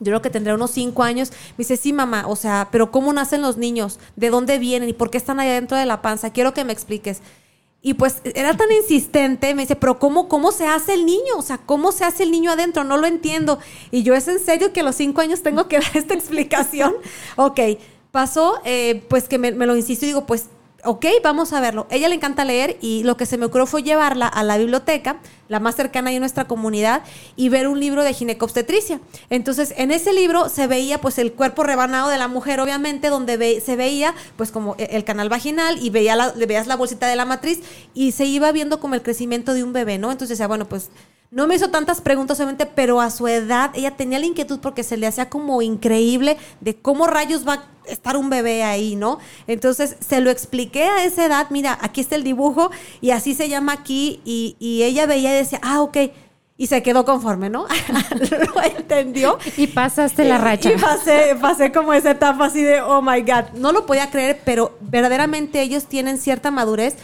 yo creo que tendría unos cinco años, me dice, sí, mamá, o sea, pero ¿cómo nacen los niños? ¿De dónde vienen? ¿Y por qué están ahí dentro de la panza? Quiero que me expliques. Y pues era tan insistente, me dice, pero ¿cómo, ¿cómo se hace el niño? O sea, ¿cómo se hace el niño adentro? No lo entiendo. Y yo, ¿es en serio que a los cinco años tengo que dar esta explicación? ok, pasó, eh, pues que me, me lo insisto y digo, pues ok, vamos a verlo. Ella le encanta leer y lo que se me ocurrió fue llevarla a la biblioteca, la más cercana en nuestra comunidad, y ver un libro de ginecobstetricia. Entonces, en ese libro se veía pues el cuerpo rebanado de la mujer, obviamente, donde se veía pues como e, el canal vaginal y veía la, veías la bolsita de la matriz y se iba viendo como el crecimiento de un bebé, ¿no? Entonces decía, bueno, pues no me hizo tantas preguntas, obviamente, pero a su edad ella tenía la inquietud porque se le hacía como increíble de cómo rayos va a estar un bebé ahí, ¿no? Entonces se lo expliqué a esa edad, mira, aquí está el dibujo y así se llama aquí y, ella veía y decía, ah, ok. Y se quedó conforme, ¿no? lo entendió. Y pasaste la racha. Y pasé, pasé como esa etapa así de, oh my God. No lo podía creer, pero verdaderamente ellos tienen cierta madurez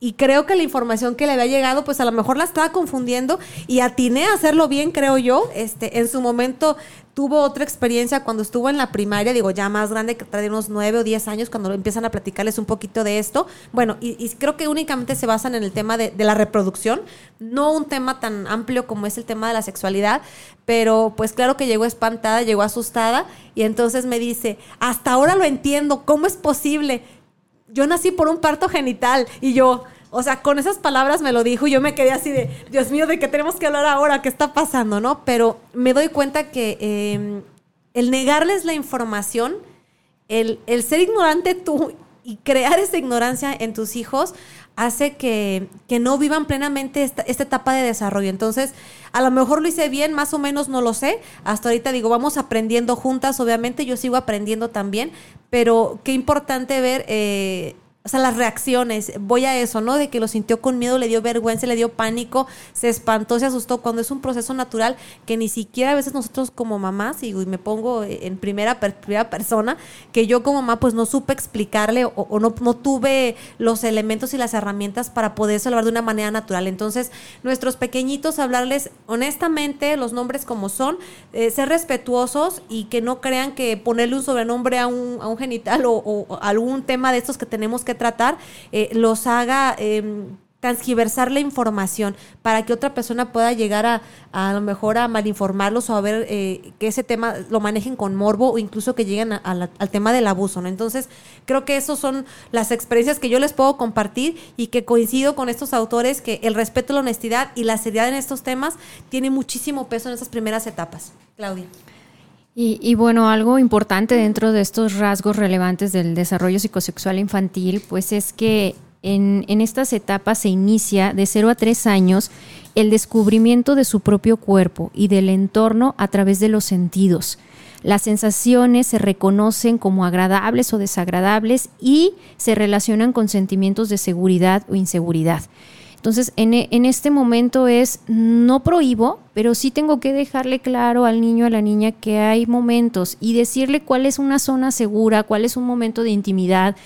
y creo que la información que le había llegado, pues a lo mejor la estaba confundiendo y atiné a hacerlo bien, creo yo. Este, en su momento tuvo otra experiencia cuando estuvo en la primaria, digo, ya más grande, que trae unos nueve o diez años, cuando empiezan a platicarles un poquito de esto. Bueno, y, creo que únicamente se basan en el tema de, la reproducción, no un tema tan amplio como es el tema de la sexualidad, pero pues claro que llegó espantada, llegó asustada y entonces me dice, hasta ahora lo entiendo, ¿cómo es posible? Yo nací por un parto genital y yo, o sea, con esas palabras me lo dijo y yo me quedé así de, Dios mío, ¿de qué tenemos que hablar ahora? ¿Qué está pasando? ¿No? Pero me doy cuenta que em, el negarles la información, el, el ser ignorante tú y crear esa ignorancia en tus hijos hace que, no vivan plenamente esta, esta, etapa de desarrollo. Entonces, a lo mejor lo hice bien, más o menos no lo sé. Hasta ahorita digo, vamos aprendiendo juntas, obviamente yo sigo aprendiendo también, pero qué importante ver... Eh, o sea, las reacciones, voy a eso, ¿no? De que lo sintió con miedo, le dio vergüenza, le dio pánico, se espantó, se asustó, cuando es un proceso natural que ni siquiera a veces nosotros como mamás, y, me pongo en primera, primera persona, que yo como mamá pues no supe explicarle o, no, tuve los elementos y las herramientas para poder hablar de una manera natural. Entonces, nuestros pequeñitos, hablarles honestamente los nombres como son, eh, ser respetuosos y que no crean que ponerle un sobrenombre a un, a un genital o algún tema de estos que tenemos que tratar, eh, los haga eh, transgiversar la información para que otra persona pueda llegar a a lo mejor a malinformarlos o a ver eh, que ese tema lo manejen con morbo o incluso que lleguen al tema del abuso, ¿no? Entonces, creo que esas son las experiencias que yo les puedo compartir y que coincido con estos autores que el respeto, la honestidad y la seriedad en estos temas tiene muchísimo peso en esas primeras etapas. Claudia. Y, bueno, algo importante dentro de estos rasgos relevantes del desarrollo psicosexual infantil, pues es que en, en, estas etapas se inicia de 0 a 3 años el descubrimiento de su propio cuerpo y del entorno a través de los sentidos. Las sensaciones se reconocen como agradables o desagradables y se relacionan con sentimientos de seguridad o inseguridad. Entonces, en, e, en, este momento es, no prohíbo, pero sí tengo que dejarle claro al niño, a la niña, que hay momentos y decirle cuál es una zona segura, cuál es un momento de intimidad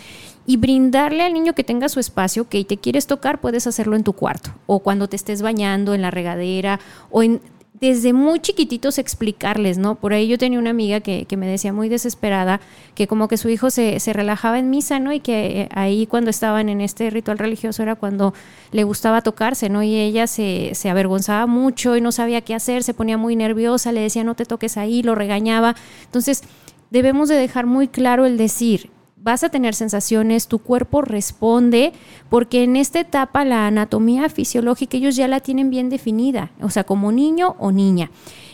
y brindarle al niño que tenga su espacio, que te quieres tocar, puedes hacerlo en tu cuarto o cuando te estés bañando, en la regadera o en desde muy chiquititos explicarles, ¿no? Por ahí yo tenía una amiga que, me decía muy desesperada que como que su hijo se, relajaba en misa, ¿no? Y que eh, ahí cuando estaban en este ritual religioso era cuando le gustaba tocarse, ¿no? Y ella se, se avergonzaba mucho y no sabía qué hacer, se ponía muy nerviosa, le decía no te toques ahí, lo regañaba. Entonces, debemos de dejar muy claro el decir, vas a tener sensaciones, tu cuerpo responde, porque en esta etapa la anatomía fisiológica ellos ya la tienen bien definida, o sea, como niño o niña.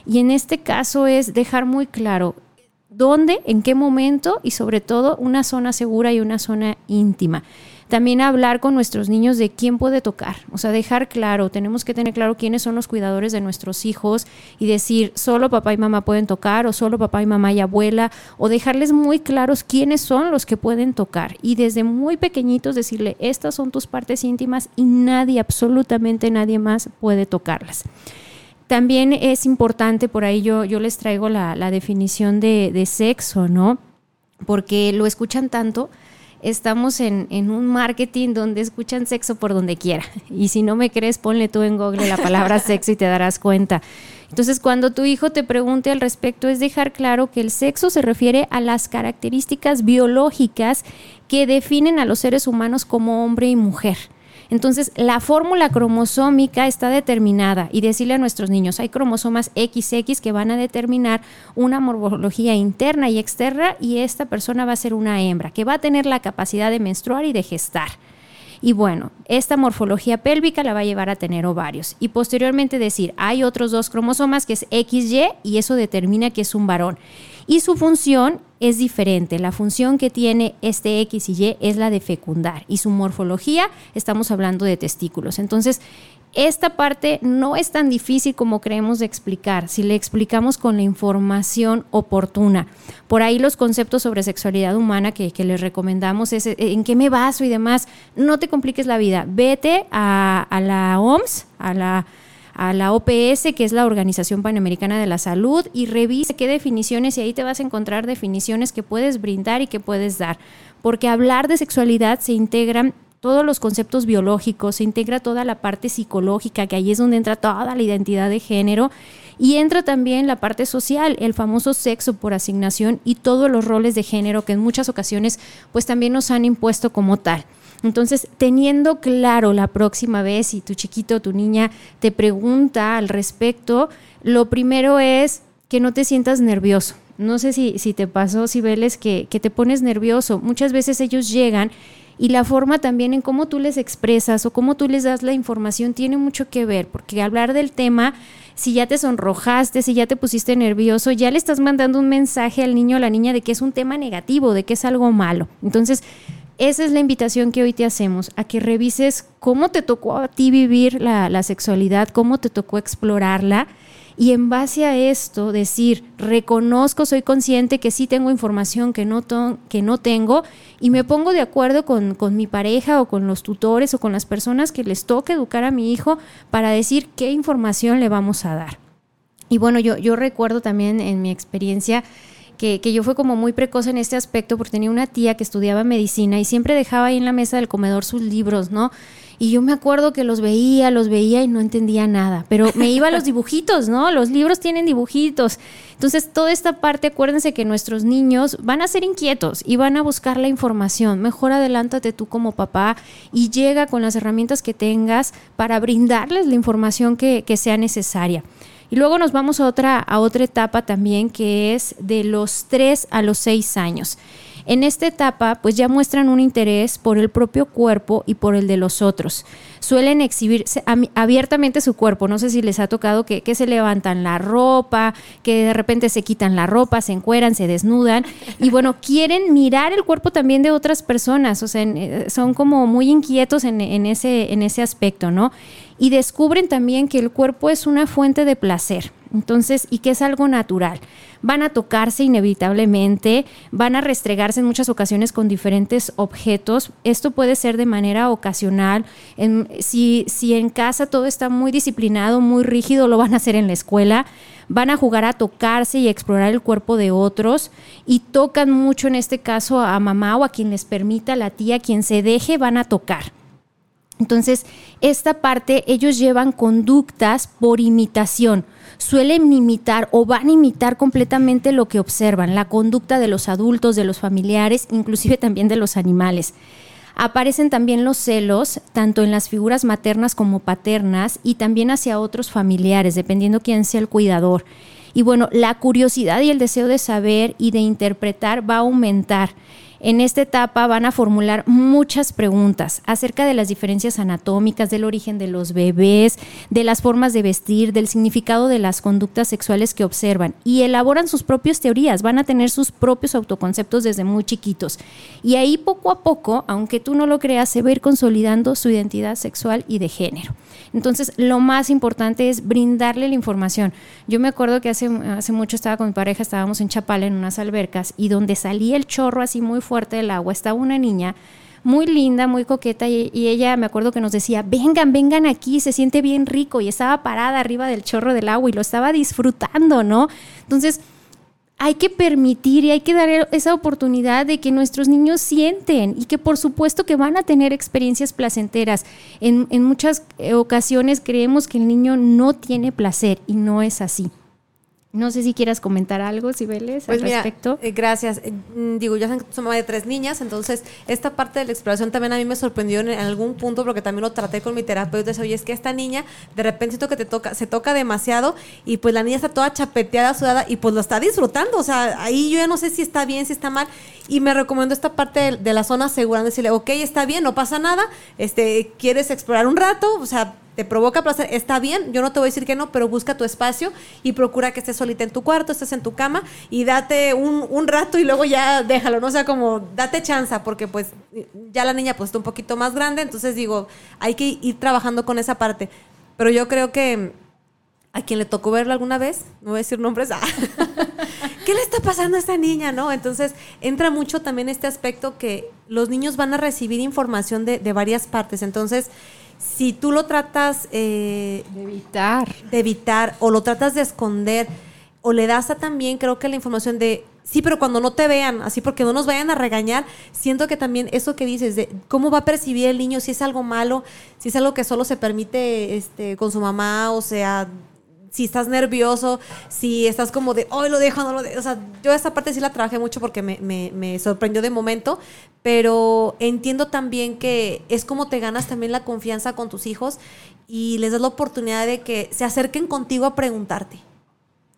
Y en este caso es dejar muy claro dónde, en qué momento y sobre todo una zona segura y una zona íntima. También hablar con nuestros niños de quién puede tocar, o sea, dejar claro, tenemos que tener claro quiénes son los cuidadores de nuestros hijos y decir, solo papá y mamá pueden tocar o solo papá y mamá y abuela, o dejarles muy claros quiénes son los que pueden tocar y desde muy pequeñitos decirle, estas son tus partes íntimas y nadie, absolutamente nadie más puede tocarlas. También es importante, por ahí yo, yo les traigo la, definición de, de sexo, ¿no? Porque lo escuchan tanto estamos en, un marketing donde escuchan sexo por donde quiera. Y si no me crees, ponle tú en Google la palabra sexo y te darás cuenta. Entonces, cuando tu hijo te pregunte al respecto, es dejar claro que el sexo se refiere a las características biológicas que definen a los seres humanos como hombre y mujer. Entonces, la fórmula cromosómica está determinada y decirle a nuestros niños, hay cromosomas XX que van a determinar una morfología interna y externa y esta persona va a ser una hembra, que va a tener la capacidad de menstruar y de gestar. Y bueno, esta morfología pélvica la va a llevar a tener ovarios. Y posteriormente decir, hay otros dos cromosomas que es XY y eso determina que es un varón y su función es diferente. La función que tiene este X y Y es la de fecundar y su morfología estamos hablando de testículos. Entonces, esta parte no es tan difícil como creemos de explicar si le explicamos con la información oportuna. Por ahí los conceptos sobre sexualidad humana que, les recomendamos es eh, en qué me baso y demás. No te compliques la vida. Vete a, a la OMS, a la a la OPS, que es la Organización Panamericana de la Salud, y revise qué definiciones y ahí te vas a encontrar definiciones que puedes brindar y que puedes dar. Porque hablar de sexualidad se integran todos los conceptos biológicos, se integra toda la parte psicológica, que ahí es donde entra toda la identidad de género, y entra también la parte social, el famoso sexo por asignación y todos los roles de género que en muchas ocasiones pues también nos han impuesto como tal. Entonces, teniendo claro la próxima vez si tu chiquito o tu niña te pregunta al respecto, lo primero es que no te sientas nervioso. No sé si, si te pasó, si veles que, que te pones nervioso. Muchas veces ellos llegan y la forma también en cómo tú les expresas o cómo tú les das la información tiene mucho que ver, porque hablar del tema, si ya te sonrojaste, si ya te pusiste nervioso, ya le estás mandando un mensaje al niño o a la niña de que es un tema negativo, de que es algo malo. Entonces, esa es la invitación que hoy te hacemos, a que revises cómo te tocó a ti vivir la, sexualidad, cómo te tocó explorarla. Y en base a esto, decir, reconozco, soy consciente que sí tengo información que no, que no tengo y me pongo de acuerdo con, con, mi pareja o con los tutores o con las personas que les toque educar a mi hijo para decir qué información le vamos a dar. Y bueno, yo, yo recuerdo también en mi experiencia que, yo fue como muy precoz en este aspecto porque tenía una tía que estudiaba medicina y siempre dejaba ahí en la mesa del comedor sus libros, ¿no? Y yo me acuerdo que los veía, los veía y no entendía nada, pero me iba a los dibujitos, ¿no? Los libros tienen dibujitos. Entonces, toda esta parte, acuérdense que nuestros niños van a ser inquietos y van a buscar la información. Mejor adelántate tú como papá y llega con las herramientas que tengas para brindarles la información que, que sea necesaria. Y luego nos vamos a otra, a otra etapa también que es de los 3 a los 6 años. En esta etapa, pues ya muestran un interés por el propio cuerpo y por el de los otros. Suelen exhibir abiertamente su cuerpo. No sé si les ha tocado que, se levantan la ropa, que de repente se quitan la ropa, se encueran, se desnudan. Y bueno, quieren mirar el cuerpo también de otras personas. O sea, eh, son como muy inquietos en, ese, en ese aspecto, ¿no? Y descubren también que el cuerpo es una fuente de placer. Entonces, y que es algo natural. Van a tocarse inevitablemente, van a restregarse en muchas ocasiones con diferentes objetos. Esto puede ser de manera ocasional. si, si en casa todo está muy disciplinado, muy rígido, lo van a hacer en la escuela. Van a jugar a tocarse y explorar el cuerpo de otros y tocan mucho en este caso a mamá o a quien les permita, la tía, quien se deje, van a tocar. Entonces, esta parte ellos llevan conductas por imitación suelen imitar o van a imitar completamente lo que observan, la conducta de los adultos, de los familiares, inclusive también de los animales. Aparecen también los celos, tanto en las figuras maternas como paternas, y también hacia otros familiares, dependiendo quién sea el cuidador. Y bueno, la curiosidad y el deseo de saber y de interpretar va a aumentar. En esta etapa van a formular muchas preguntas acerca de las diferencias anatómicas, del origen de los bebés, de las formas de vestir, del significado de las conductas sexuales que observan y elaboran sus propias teorías, van a tener sus propios autoconceptos desde muy chiquitos. Y ahí poco a poco, aunque tú no lo creas, se va a ir consolidando su identidad sexual y de género. Entonces, lo más importante es brindarle la información. Yo me acuerdo que hace, hace mucho estaba con mi pareja, estábamos en Chapala en unas albercas y donde salía el chorro así muy fuerte del agua, estaba una niña muy linda, muy coqueta y, ella me acuerdo que nos decía, vengan, vengan aquí, se siente bien rico y estaba parada arriba del chorro del agua y lo estaba disfrutando, ¿no? Entonces, hay que permitir y hay que dar esa oportunidad de que nuestros niños sienten y que por supuesto que van a tener experiencias placenteras. En, en muchas ocasiones creemos que el niño no tiene placer y no es así. No sé si quieras comentar algo, Sibeles, pues al respecto. Eh, gracias. Eh, mm, digo, yo soy mamá de tres niñas, entonces esta parte de la exploración también a mí me sorprendió en, algún punto porque también lo traté con mi terapeuta. Oye, es que esta niña de repente siento que te toca, se toca demasiado y pues la niña está toda chapeteada, sudada y pues lo está disfrutando. O sea, ahí yo ya no sé si está bien, si está mal. Y me recomiendo esta parte de, la zona segura, decirle, ok, está bien, no pasa nada, este, quieres explorar un rato, o sea, te provoca placer, está bien, yo no te voy a decir que no, pero busca tu espacio y procura que estés solita en tu cuarto, estés en tu cama y date un, rato y luego ya déjalo, ¿no? O sea, como date chance, porque pues ya la niña pues está un poquito más grande, entonces digo, hay que ir trabajando con esa parte. Pero yo creo que a quien le tocó verlo alguna vez, no voy a decir nombres, ah, ¿qué le está pasando a esta niña? ¿No? Entonces entra mucho también este aspecto que los niños van a recibir información de, de varias partes. Entonces, si tú lo tratas eh, de evitar. De evitar o lo tratas de esconder o le das a también creo que la información de sí, pero cuando no te vean, así porque no nos vayan a regañar, siento que también eso que dices de cómo va a percibir el niño si es algo malo, si es algo que solo se permite este con su mamá, o sea, si estás nervioso, si estás como de, hoy lo dejo, no lo dejo. O sea, yo esa parte sí la trabajé mucho porque me, me, me, sorprendió de momento, pero entiendo también que es como te ganas también la confianza con tus hijos y les das la oportunidad de que se acerquen contigo a preguntarte.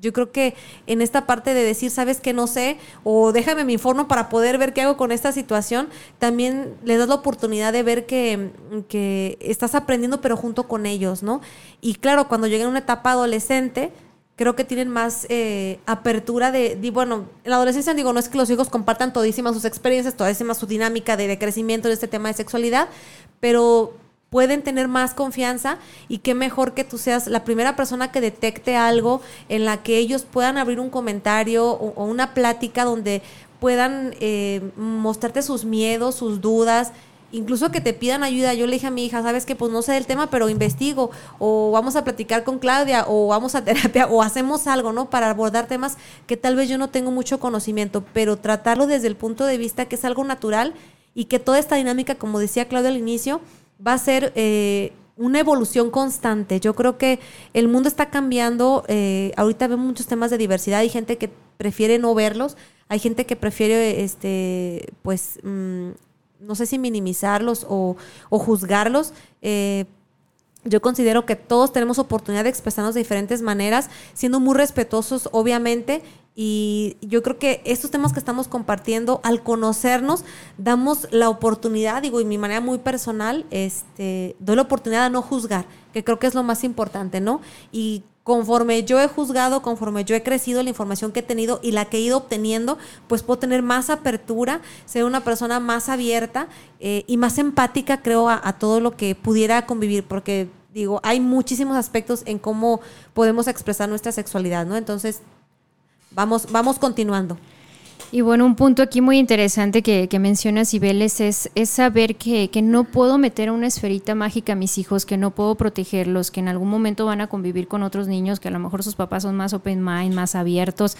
Yo creo que en esta parte de decir, sabes que no sé, o déjame mi informo para poder ver qué hago con esta situación, también le das la oportunidad de ver que, que estás aprendiendo, pero junto con ellos, ¿no? Y claro, cuando lleguen a una etapa adolescente, creo que tienen más eh, apertura de, bueno, en la adolescencia digo, no es que los hijos compartan todísimas sus experiencias, todísima su dinámica de, de crecimiento de este tema de sexualidad, pero pueden tener más confianza y qué mejor que tú seas la primera persona que detecte algo en la que ellos puedan abrir un comentario o, una plática donde puedan eh, mostrarte sus miedos, sus dudas, incluso que te pidan ayuda. Yo le dije a mi hija, sabes que pues no sé del tema, pero investigo, o vamos a platicar con Claudia, o vamos a terapia, o hacemos algo, ¿no? Para abordar temas que tal vez yo no tengo mucho conocimiento, pero tratarlo desde el punto de vista que es algo natural y que toda esta dinámica, como decía Claudia al inicio, va a ser eh, una evolución constante. Yo creo que el mundo está cambiando. Eh, ahorita vemos muchos temas de diversidad. Hay gente que prefiere no verlos. Hay gente que prefiere, este, pues, mm, no sé si minimizarlos o, o juzgarlos. Eh, yo considero que todos tenemos oportunidad de expresarnos de diferentes maneras, siendo muy respetuosos, obviamente, Y yo creo que estos temas que estamos compartiendo, al conocernos, damos la oportunidad, digo, y mi manera muy personal, este, doy la oportunidad de no juzgar, que creo que es lo más importante, ¿no? Y conforme yo he juzgado, conforme yo he crecido, la información que he tenido y la que he ido obteniendo, pues puedo tener más apertura, ser una persona más abierta eh, y más empática, creo, a, a todo lo que pudiera convivir, porque digo, hay muchísimos aspectos en cómo podemos expresar nuestra sexualidad, ¿no? Entonces, Vamos, vamos continuando. Y bueno, un punto aquí muy interesante que, que mencionas, Ibeles, es, es saber que, que, no puedo meter una esferita mágica a mis hijos, que no puedo protegerlos, que en algún momento van a convivir con otros niños, que a lo mejor sus papás son más open mind, más abiertos.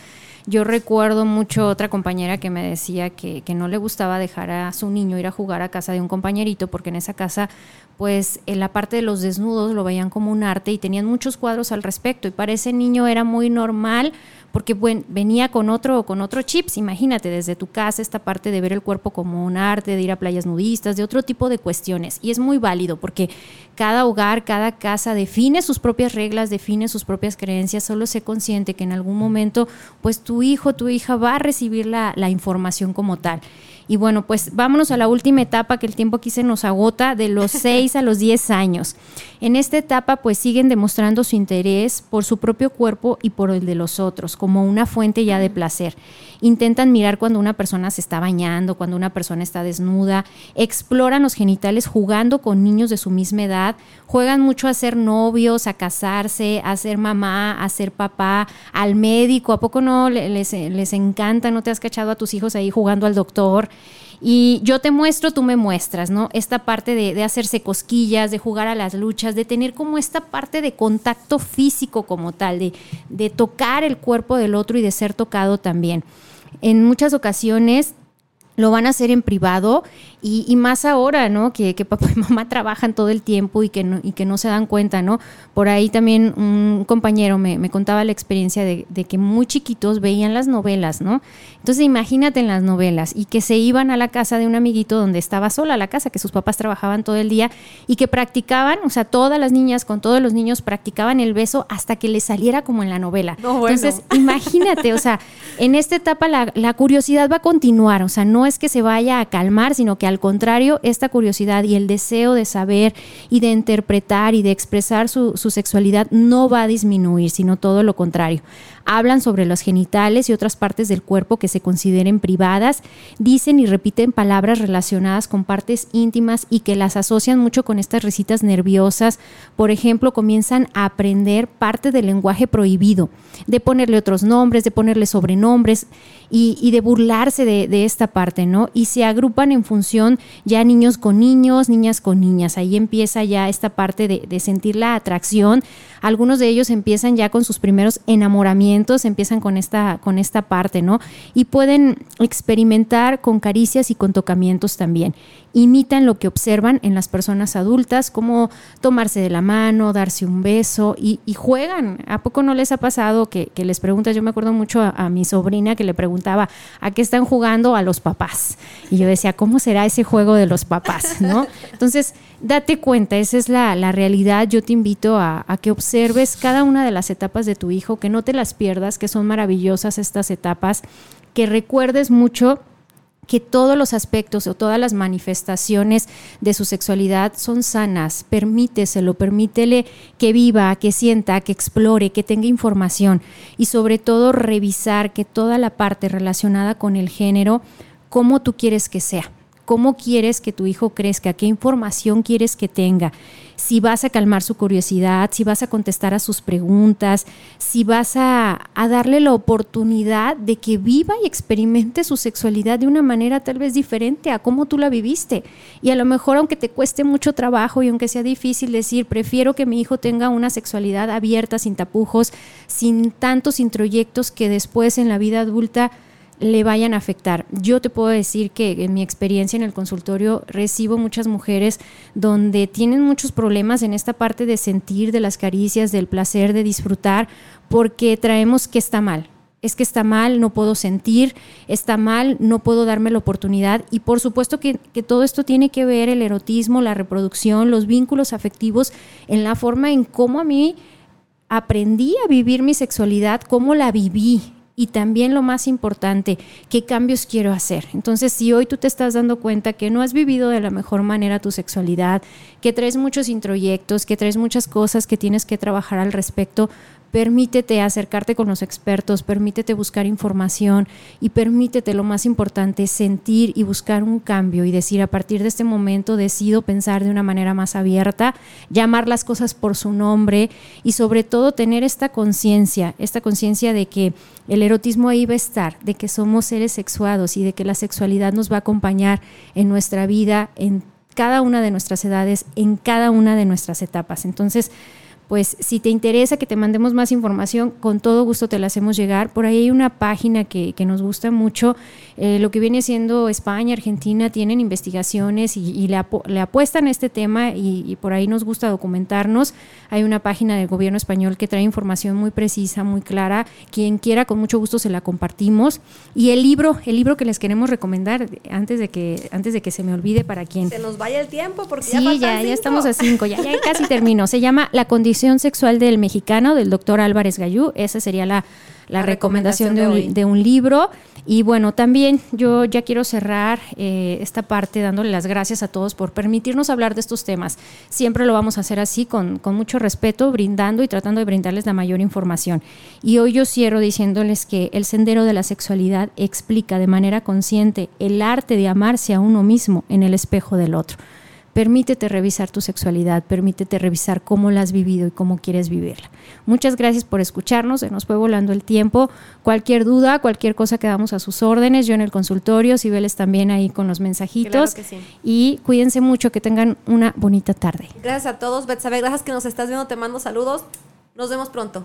Yo recuerdo mucho otra compañera que me decía que, que no le gustaba dejar a su niño ir a jugar a casa de un compañerito, porque en esa casa pues en la parte de los desnudos lo veían como un arte y tenían muchos cuadros al respecto y para ese niño era muy normal porque venía con otro, con otro chips, imagínate, desde tu casa esta parte de ver el cuerpo como un arte, de ir a playas nudistas, de otro tipo de cuestiones. Y es muy válido porque cada hogar, cada casa define sus propias reglas, define sus propias creencias, solo sé consciente que en algún momento pues tu hijo, tu hija va a recibir la información como tal. Y bueno, pues vámonos a la última etapa que el tiempo aquí se nos agota, de los 6 a los 10 años. En esta etapa pues siguen demostrando su interés por su propio cuerpo y por el de los otros, como una fuente ya de placer. Intentan mirar cuando una persona se está bañando, cuando una persona está desnuda, exploran los genitales jugando con niños de su misma edad, juegan mucho a ser novios, a casarse, a ser mamá, a ser papá, al médico, ¿a poco no les, les encanta? ¿No te has cachado a tus hijos ahí jugando al doctor? Y yo te muestro, tú me muestras, ¿no? Esta parte de, de, hacerse cosquillas, de jugar a las luchas, de tener como esta parte de contacto físico como tal, de, de tocar el cuerpo del otro y de ser tocado también. En muchas ocasiones lo van a hacer en privado y, y, más ahora, ¿no? Que, que, papá y mamá trabajan todo el tiempo y que no, y que no se dan cuenta, ¿no? Por ahí también un compañero me, me contaba la experiencia de, de, que muy chiquitos veían las novelas, ¿no? Entonces imagínate en las novelas y que se iban a la casa de un amiguito donde estaba sola la casa, que sus papás trabajaban todo el día y que practicaban, o sea, todas las niñas con todos los niños practicaban el beso hasta que les saliera como en la novela. No, bueno. Entonces imagínate, o sea, en esta etapa la, la curiosidad va a continuar, o sea, no es que se vaya a calmar, sino que al contrario, esta curiosidad y el deseo de saber y de interpretar y de expresar su, su, sexualidad no va a disminuir, sino todo lo contrario. Hablan sobre los genitales y otras partes del cuerpo que se consideren privadas, dicen y repiten palabras relacionadas con partes íntimas y que las asocian mucho con estas risitas nerviosas. Por ejemplo, comienzan a aprender parte del lenguaje prohibido, de ponerle otros nombres, de ponerle sobrenombres y, de burlarse de, esta parte, ¿no? Y se agrupan en función ya niños con niños, niñas con niñas. Ahí empieza ya esta parte de, sentir la atracción. Algunos de ellos empiezan ya con sus primeros enamoramientos, empiezan con esta, con esta parte, ¿no? Y pueden experimentar con caricias y con tocamientos también. Imitan lo que observan en las personas adultas, como tomarse de la mano, darse un beso y, juegan. ¿A poco no les ha pasado que, les preguntas? Yo me acuerdo mucho a, mi sobrina que le preguntaba, ¿a qué están jugando? A los papás. Y yo decía, ¿cómo será ese juego de los papás? ¿no? Entonces, date cuenta, esa es la, la realidad. Yo te invito a, a, que observes cada una de las etapas de tu hijo, que no te las pierdas, que son maravillosas estas etapas, que recuerdes mucho que todos los aspectos o todas las manifestaciones de su sexualidad son sanas. Permíteselo, permítele que viva, que sienta, que explore, que tenga información y sobre todo revisar que toda la parte relacionada con el género, cómo tú quieres que sea cómo quieres que tu hijo crezca, qué información quieres que tenga, si vas a calmar su curiosidad, si vas a contestar a sus preguntas, si vas a, darle la oportunidad de que viva y experimente su sexualidad de una manera tal vez diferente a cómo tú la viviste. Y a lo mejor aunque te cueste mucho trabajo y aunque sea difícil decir, prefiero que mi hijo tenga una sexualidad abierta, sin tapujos, sin tantos introyectos que después en la vida adulta le vayan a afectar. Yo te puedo decir que en mi experiencia en el consultorio recibo muchas mujeres donde tienen muchos problemas en esta parte de sentir, de las caricias, del placer, de disfrutar, porque traemos que está mal. Es que está mal, no puedo sentir, está mal, no puedo darme la oportunidad. Y por supuesto que, que todo esto tiene que ver el erotismo, la reproducción, los vínculos afectivos, en la forma en cómo a mí aprendí a vivir mi sexualidad, cómo la viví, y también lo más importante, qué cambios quiero hacer. Entonces, si hoy tú te estás dando cuenta que no has vivido de la mejor manera tu sexualidad, que traes muchos introyectos, que traes muchas cosas que tienes que trabajar al respecto, Permítete acercarte con los expertos, permítete buscar información y permítete, lo más importante, sentir y buscar un cambio y decir, a partir de este momento decido pensar de una manera más abierta, llamar las cosas por su nombre y sobre todo tener esta conciencia, esta conciencia de que el erotismo ahí va a estar, de que somos seres sexuados y de que la sexualidad nos va a acompañar en nuestra vida, en cada una de nuestras edades, en cada una de nuestras etapas. Entonces, pues si te interesa que te mandemos más información, con todo gusto te la hacemos llegar. Por ahí hay una página que, nos gusta mucho, eh, lo que viene siendo España, Argentina, tienen investigaciones y, le, apuestan a este tema y, por ahí nos gusta documentarnos. Hay una página del gobierno español que trae información muy precisa, muy clara. Quien quiera, con mucho gusto se la compartimos. Y el libro, el libro que les queremos recomendar, antes de que, antes de que se me olvide para quien... Se nos vaya el tiempo porque sí, ya, ya, estamos a cinco, ya, ya casi termino. Se llama La condición sexual del mexicano, del doctor Álvarez Gallú. Esa sería la, recomendación, de, un, libro. Y bueno, también yo ya quiero cerrar eh, esta parte dándole las gracias a todos por permitirnos hablar de estos temas. Siempre lo vamos a hacer así, con, con mucho respeto, brindando y tratando de brindarles la mayor información. Y hoy yo cierro diciéndoles que el sendero de la sexualidad explica de manera consciente el arte de amarse a uno mismo en el espejo del otro. Permítete revisar tu sexualidad, permítete revisar cómo la has vivido y cómo quieres vivirla. Muchas gracias por escucharnos, se nos fue volando el tiempo. Cualquier duda, cualquier cosa quedamos a sus órdenes, yo en el consultorio, Sibeles también ahí con los mensajitos. Y cuídense mucho, que tengan una bonita tarde. Gracias a todos, Betsabe, gracias que nos estás viendo, te mando saludos. Nos vemos pronto.